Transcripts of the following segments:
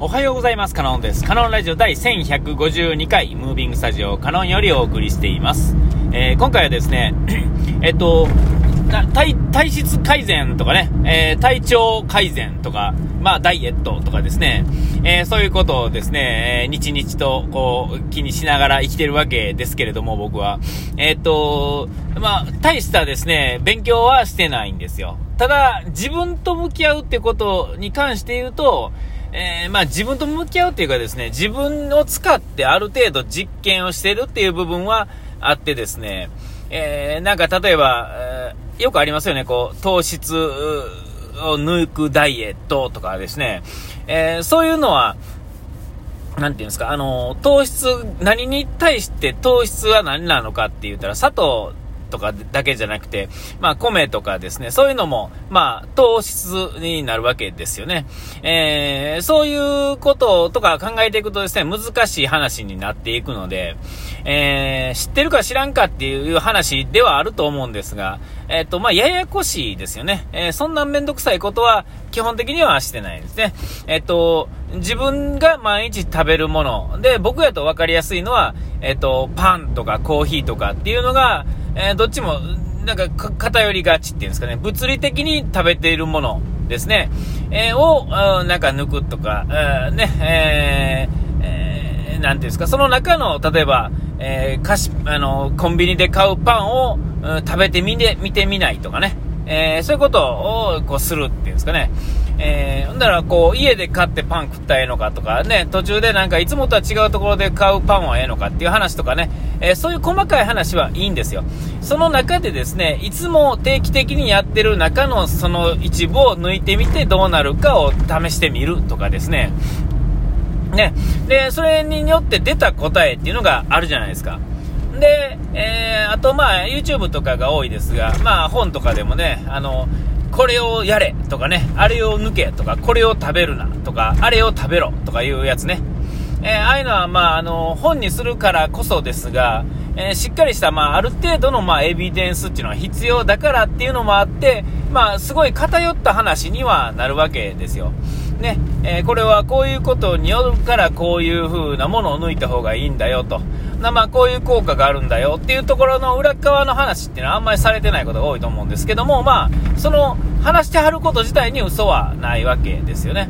おはようございます。カノンです。カノンラジオ第1152回、ムービングスタジオカノンよりお送りしています。えー今回はですね、えっと、体体質改善とかね、えー体調改善とか、まあ、ダイエットとかですね、えーそういうことをですね、えー日々とこう気にしながら生きてるわけですけれども、僕は。えっと、まあ、大したですね、勉強はしてないんですよ。ただ、自分と向き合うってことに関して言うと、えーまあ自分と向き合うっていうかですね、自分を使ってある程度実験をしてるっていう部分はあってですね、えーなんか例えば、えーよくありますよね、こう、糖質を抜くダイエットとかですね、えーそういうのは、なんていうんですか、あの、糖質、何に対して糖質は何なのかって言ったら、砂糖とかだけじゃなくて、まあ、米とかですね、そういうのも、まあ、糖質になるわけですよね。えー、そういうこととか考えていくとですね、難しい話になっていくので、えー、知ってるか知らんかっていう話ではあると思うんですが、えっ、と、まあ、ややこしいですよね。えーそんなめんどくさいことは基本的にはしてないですね。えっ、と、自分が毎日食べるもので、僕やと分かりやすいのは、えっ、と、パンとかコーヒーとかっていうのが、えーどっちも、なんか偏りがちっていうんですかね、物理的に食べているものですね、えーを、なんか抜くとか、ね、えーえーなんていうんですか、その中の、例えば、えー菓子、あの、コンビニで買うパンを、食べてみて、見てみないとかね、えーそういうことを、こう、するっていうんですかね。えー、ほんだら、こう、家で買ってパン食ったらええのかとかね、途中でなんかいつもとは違うところで買うパンはええのかっていう話とかね、えーそういう細かい話はいいんですよ。その中でですね、いつも定期的にやってる中のその一部を抜いてみてどうなるかを試してみるとかですね。ね。で、それによって出た答えっていうのがあるじゃないですか。で、えー、あとまあ YouTube とかが多いですが、まあ本とかでもね、あの、これをやれとかね、あれを抜けとか、これを食べるなとか、あれを食べろとかいうやつね。えーああいうのはまああの、本にするからこそですが、えーしっかりしたまあある程度のまあエビデンスっていうのは必要だからっていうのもあって、まあすごい偏った話にはなるわけですよ。ね、えーこれはこういうことによるからこういう風なものを抜いた方がいいんだよと。なまあこういう効果があるんだよっていうところの裏側の話っていうのはあんまりされてないことが多いと思うんですけども、まあ、その話してはること自体に嘘はないわけですよね。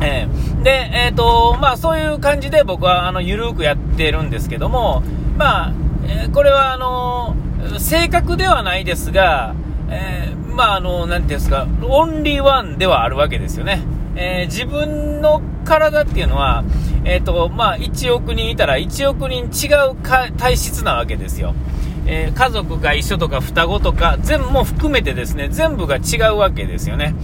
えーで、えっ、と、まあそういう感じで僕はあの、ゆるくやってるんですけども、まあ、えこれはあの正確ではないですが、えーまああの、なんていうんですか、オンリーワンではあるわけですよね。えー自分の体っていうのは、えっ、と、まあ1億人いたら1億人違う体質なわけですよ。えー家族が一緒とか双子とか全部も含めてですね全部が違うわけですよね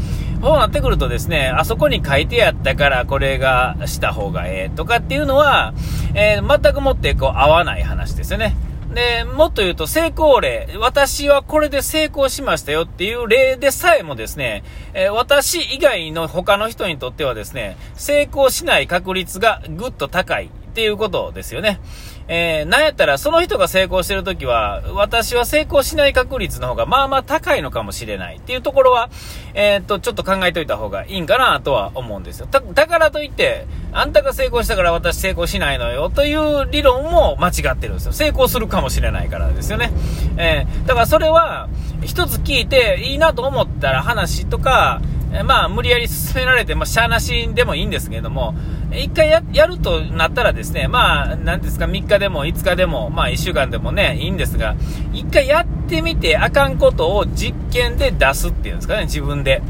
そうなってくるとですねあそこに書いてやったからこれがした方がええとかっていうのは、えー全くもってこう合わない話ですよねで、もっと言うと成功例、私はこれで成功しましたよっていう例でさえもですね、え私以外の他の人にとってはですね、成功しない確率がぐっと高いっていうことですよね。えー、なんやったらその人が成功してるときは、私は成功しない確率の方がまあまあ高いのかもしれないっていうところは、えーっと、ちょっと考えといた方がいいんかなとは思うんですよ。だだからといって、あんたが成功したから私成功しないのよという理論も間違ってるんですよ。成功するかもしれないからですよね。えー、だからそれは、一つ聞いていいなと思ったら話とか、まあ、無理やり進められて、まあ、しゃーなしでもいいんですけれども、一回ややるとなったらですね、まあ、なんですか、3日でも5日でも、まあ、1週間でもね、いいんですが、一回やってみてあかんことを実験で出すっていうんですかね、自分で。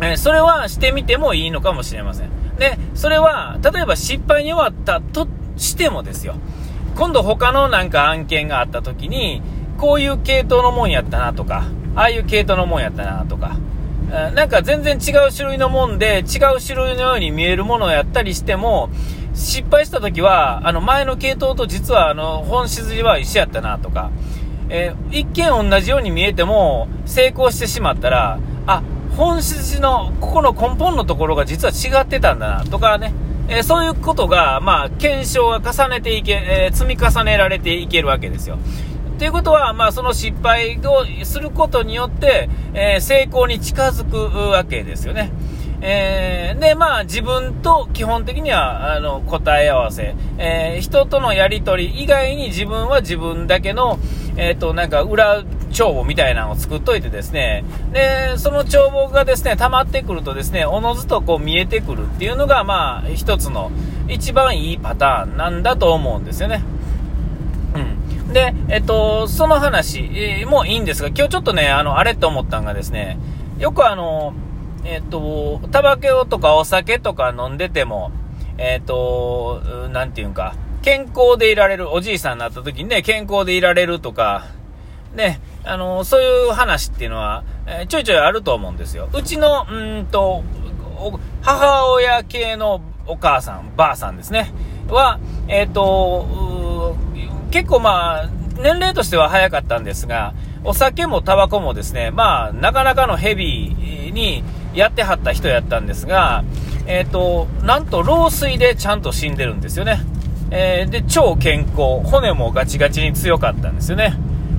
えーそれはしてみてもいいのかもしれません。で、それは、例えば失敗に終わったとしてもですよ。今度他のなんか案件があった時に、こういう系統のもんやったなとか、ああいう系統のもんやったなとか、なんか全然違う種類のもんで、違う種類のように見えるものをやったりしても、失敗した時は、あの前の系統と実はあの本質は一緒やったなとか、えー一見同じように見えても成功してしまったら、あ、本質のここの根本のところが実は違ってたんだなとかね、えーそういうことが、まあ、検証が重ねていけ、えー積み重ねられていけるわけですよ。ということは、まあ、その失敗をすることによって、えー成功に近づくわけですよね。えー、で、まあ、自分と基本的には、あの、答え合わせ。えー、人とのやりとり以外に自分は自分だけの、えっ、と、なんか、裏帳簿みたいなのを作っといてですね、で、その帳簿がですね、溜まってくるとですね、おのずとこう見えてくるっていうのが、まあ、一つの、一番いいパターンなんだと思うんですよね。うん。で、えっと、その話もいいんですが、今日ちょっとね、あの、あれと思ったんがですね、よくあの、えっと、タバコとかお酒とか飲んでても、えっと、なんていうんか、健康でいられる、おじいさんになった時にね、健康でいられるとか、ね、あの、そういう話っていうのは、えー、ちょいちょいあると思うんですよ。うちの、うんと、母親系のお母さん、ばあさんですね、は、えっ、ー、と、結構まあ、年齢としては早かったんですが、お酒もタバコもですね、まあ、なかなかのヘビーにやってはった人やったんですが、えっ、ー、と、なんと老衰でちゃんと死んでるんですよね。えー、で、超健康、骨もガチガチに強かったんですよね。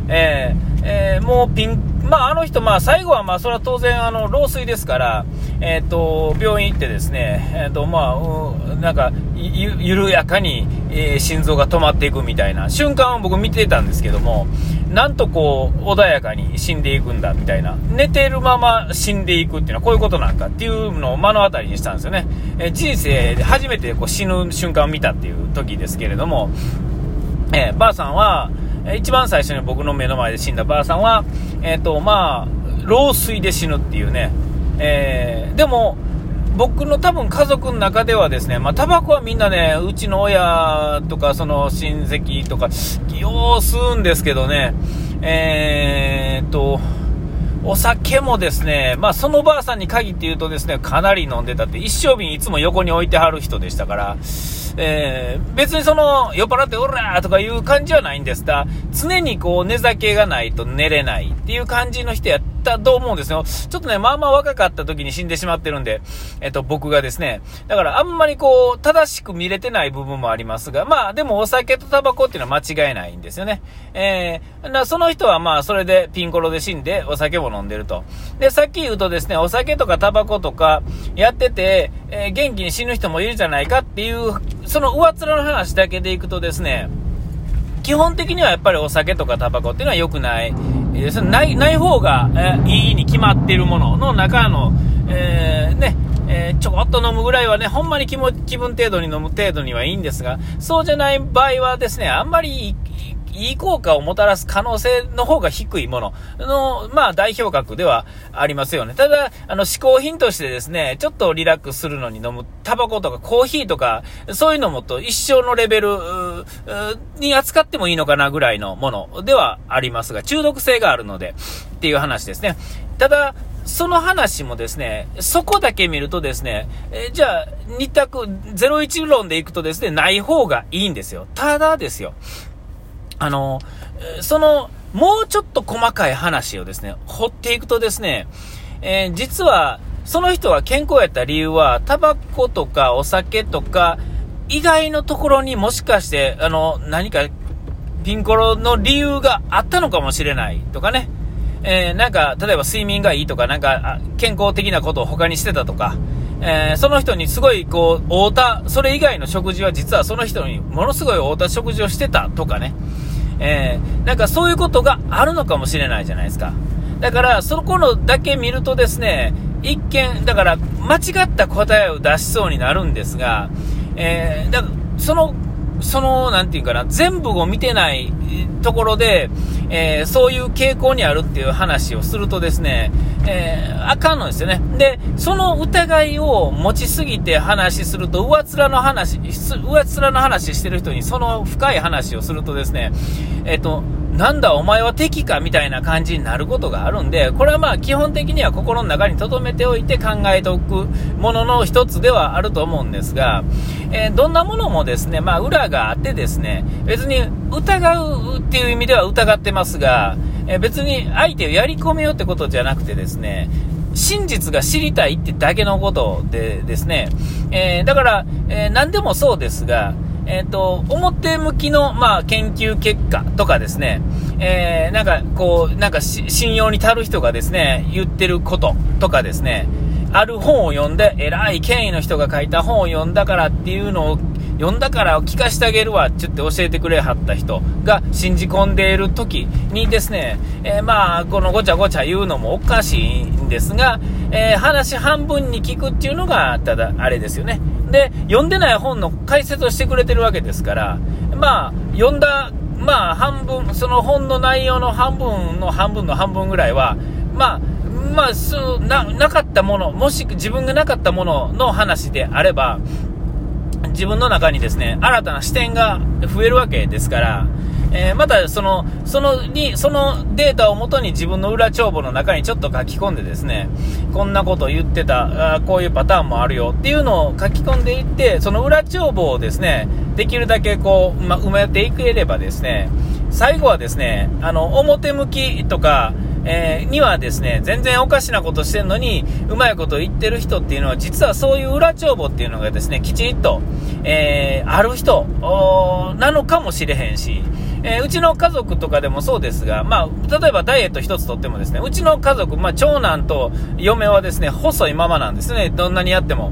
えー、えー、もうピン、まあ、あの人、まあ、最後は、まあ、それは当然、あの、老衰ですから、えっ、ー、と、病院行ってですね、えっ、ー、と、まあ、なんか、ゆ、緩やかに、えー、心臓が止まっていくみたいな瞬間を僕見てたんですけども、なんとこう、穏やかに死んでいくんだ、みたいな。寝てるまま死んでいくっていうのはこういうことなんかっていうのを目の当たりにしたんですよね。え人生で初めてこう死ぬ瞬間を見たっていう時ですけれども、えばあさんは、一番最初に僕の目の前で死んだばあさんは、えっ、と、まあ、老衰で死ぬっていうね、えー、でも、僕の多分家族の中ではですね、まあ、タバコはみんなね、うちの親とか、その親戚とか、よう吸うんですけどね、えー、っと、お酒もですね、まあ、そのばあさんに限って言うとですね、かなり飲んでたって、一生瓶いつも横に置いてはる人でしたから、えー、別にその、酔っ払っておらーとかいう感じはないんですが、常にこう、寝酒がないと寝れないっていう感じの人やったと思うんですよ。ちょっとね、まあまあ若かった時に死んでしまってるんで、えっと、僕がですね、だからあんまりこう、正しく見れてない部分もありますが、まあ、でもお酒とタバコっていうのは間違いないんですよね。えー、その人はまあ、それでピンコロで死んで、お酒も飲んでると。で、さっき言うとですね、お酒とかタバコとかやってて、えー、元気に死ぬ人もいるじゃないかっていうその上面の話だけでいくとですね、基本的にはやっぱりお酒とかタバコっていうのは良くない。えー、ない、ない方が、え、いいに決まっているものの中の、えー、ね、えー、ちょこっと飲むぐらいはね、ほんまに気も気分程度に飲む程度にはいいんですが、そうじゃない場合はですね、あんまりいい効果をもたらす可能性の方が低いものの、まあ代表格ではありますよね。ただ、あの、嗜好品としてですね、ちょっとリラックスするのに飲むタバコとかコーヒーとか、そういうのもと一生のレベルに扱ってもいいのかなぐらいのものではありますが、中毒性があるので、っていう話ですね。ただ、その話もですね、そこだけ見るとですね、えじゃあ、2択、01論でいくとですね、ない方がいいんですよ。ただですよ。あの、その、もうちょっと細かい話をですね、掘っていくとですね、えー、実は、その人は健康やった理由は、タバコとかお酒とか、以外のところにもしかして、あの、何か、ピンコロの理由があったのかもしれないとかね。えー、なんか、例えば睡眠がいいとか、なんか、健康的なことを他にしてたとか、えー、その人にすごい、こう、会うた、それ以外の食事は実はその人にものすごい会うた食事をしてたとかね。えー、なんかそういうことがあるのかもしれないじゃないですか。だから、そこのだけ見るとですね、一見、だから間違った答えを出しそうになるんですが、えー、だその、その、なんていうかな、全部を見てないところで、えー、そういう傾向にあるっていう話をするとですね、えー、あかんのですよね。で、その疑いを持ちすぎて話すると、上面の話、上面の話してる人にその深い話をするとですね、えっ、ー、と、なんだお前は敵かみたいな感じになることがあるんで、これはまあ基本的には心の中に留めておいて考えておくものの一つではあると思うんですが、えー、どんなものもですね、まあ裏があってですね、別に疑うっていう意味では疑ってますが、えー、別に相手をやり込めようってことじゃなくてですね、真実が知りたいってだけのことでですね、えー、だから、えー、何でもそうですが、えっ、ー、と、表向きの、まあ、研究結果とかですね、えー、なんか、こう、なんか信用に足る人がですね、言ってることとかですね、ある本を読んで、偉い権威の人が書いた本を読んだからっていうのを、読んだから聞かしてあげるわって言って教えてくれはった人が信じ込んでいる時にですね、えー、まあ、このごちゃごちゃ言うのもおかしいんですが、えー、話半分に聞くっていうのが、ただ、あれですよね。で、読んでない本の解説をしてくれてるわけですから、まあ、読んだ、まあ、半分、その本の内容の半分の半分の半分ぐらいは、まあ、まあ、そうな、なかったもの、もし自分がなかったものの話であれば、自分の中にですね、新たな視点が増えるわけですから、えー、またその、そのに、そのデータをもとに自分の裏帳簿の中にちょっと書き込んでですね、こんなこと言ってた、あこういうパターンもあるよっていうのを書き込んでいって、その裏帳簿をですね、できるだけこう、ま、埋めていければですね、最後はですね、あの、表向きとか、えー、にはですね、全然おかしなことしてんのに、うまいこと言ってる人っていうのは、実はそういう裏帳簿っていうのがですね、きちっと、えー、ある人なのかもしれへんし、えー、うちの家族とかでもそうですが、まあ、例えばダイエット一つとってもですね、うちの家族、まあ、長男と嫁はですね、細いままなんですね、どんなにやっても。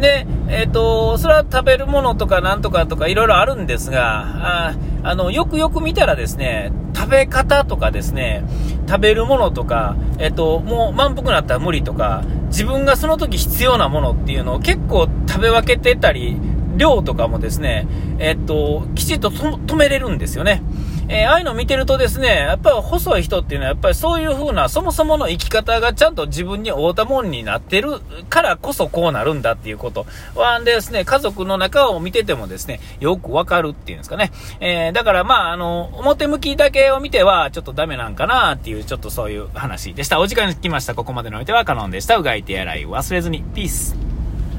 で、えっ、ー、と、それは食べるものとかなんとかとかいろいろあるんですが、ああの、よくよく見たらですね、食べ方とかですね、食べるものとか、えっ、ー、と、もう満腹になったら無理とか、自分がその時必要なものっていうのを結構食べ分けてたり、量とかもですね、えっと、きちっと止めれるんですよね。えー、ああいうの見てるとですね、やっぱり細い人っていうのはやっぱりそういう風な、そもそもの生き方がちゃんと自分に合うたもんになってるからこそこうなるんだっていうことはですね、家族の中を見ててもですね、よくわかるっていうんですかね。えー、だからまあ、あの、表向きだけを見てはちょっとダメなんかなっていう、ちょっとそういう話でした。お時間に来ました。ここまでのおいてはカノンでした。うがい手洗い忘れずに。ピース。